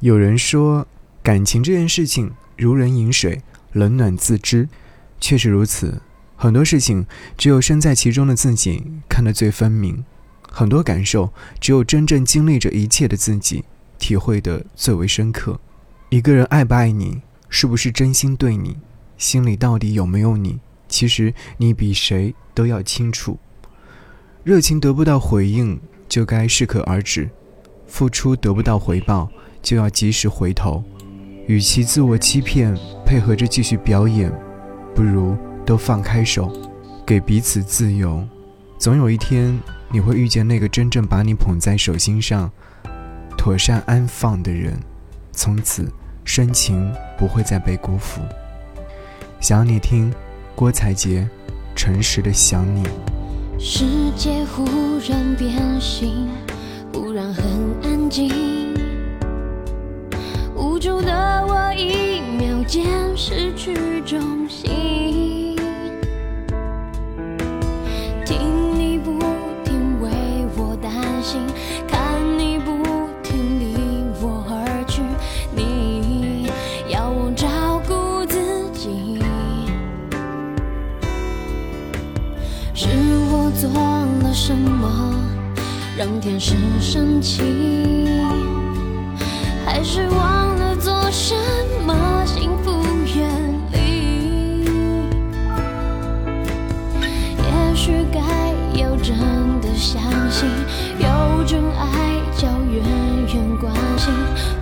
有人说，感情这件事情如人饮水，冷暖自知，确实如此。很多事情只有身在其中的自己看得最分明，很多感受只有真正经历着一切的自己体会得最为深刻。一个人爱不爱你，是不是真心对你，心里到底有没有你，其实你比谁都要清楚。热情得不到回应，就该适可而止；付出得不到回报。就要及时回头，与其自我欺骗，配合着继续表演，不如都放开手，给彼此自由。总有一天，你会遇见那个真正把你捧在手心上、妥善安放的人，从此深情不会再被辜负。想你听，郭采洁，诚实的想你。世界忽然变心，忽然很安静。无助的我，一秒间失去重心。听你不停为我担心，看你不停离我而去。你要我照顾自己，是我做了什么让天使生气？许该要真的相信，有种爱叫远远关心，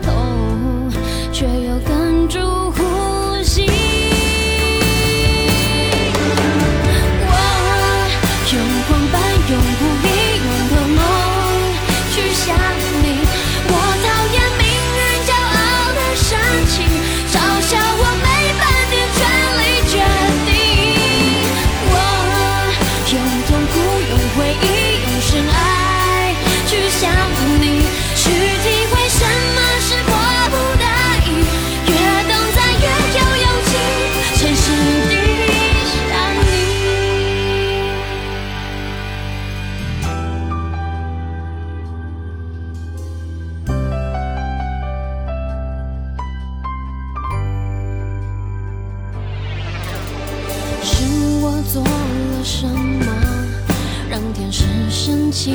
痛却又哽住天使神经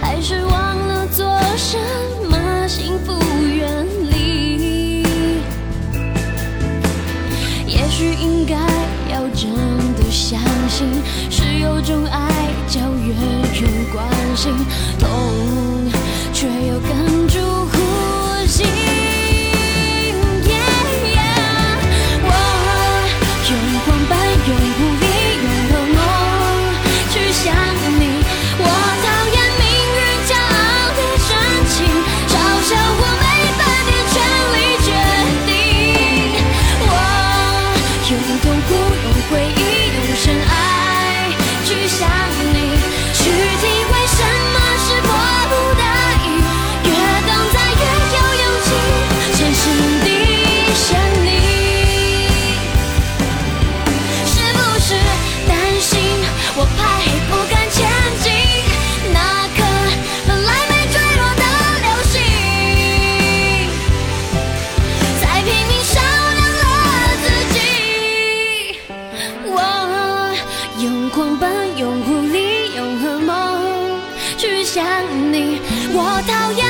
还是忘了做什么幸福远离也许应该要真的相信是有种爱叫远远关心。痛我讨厌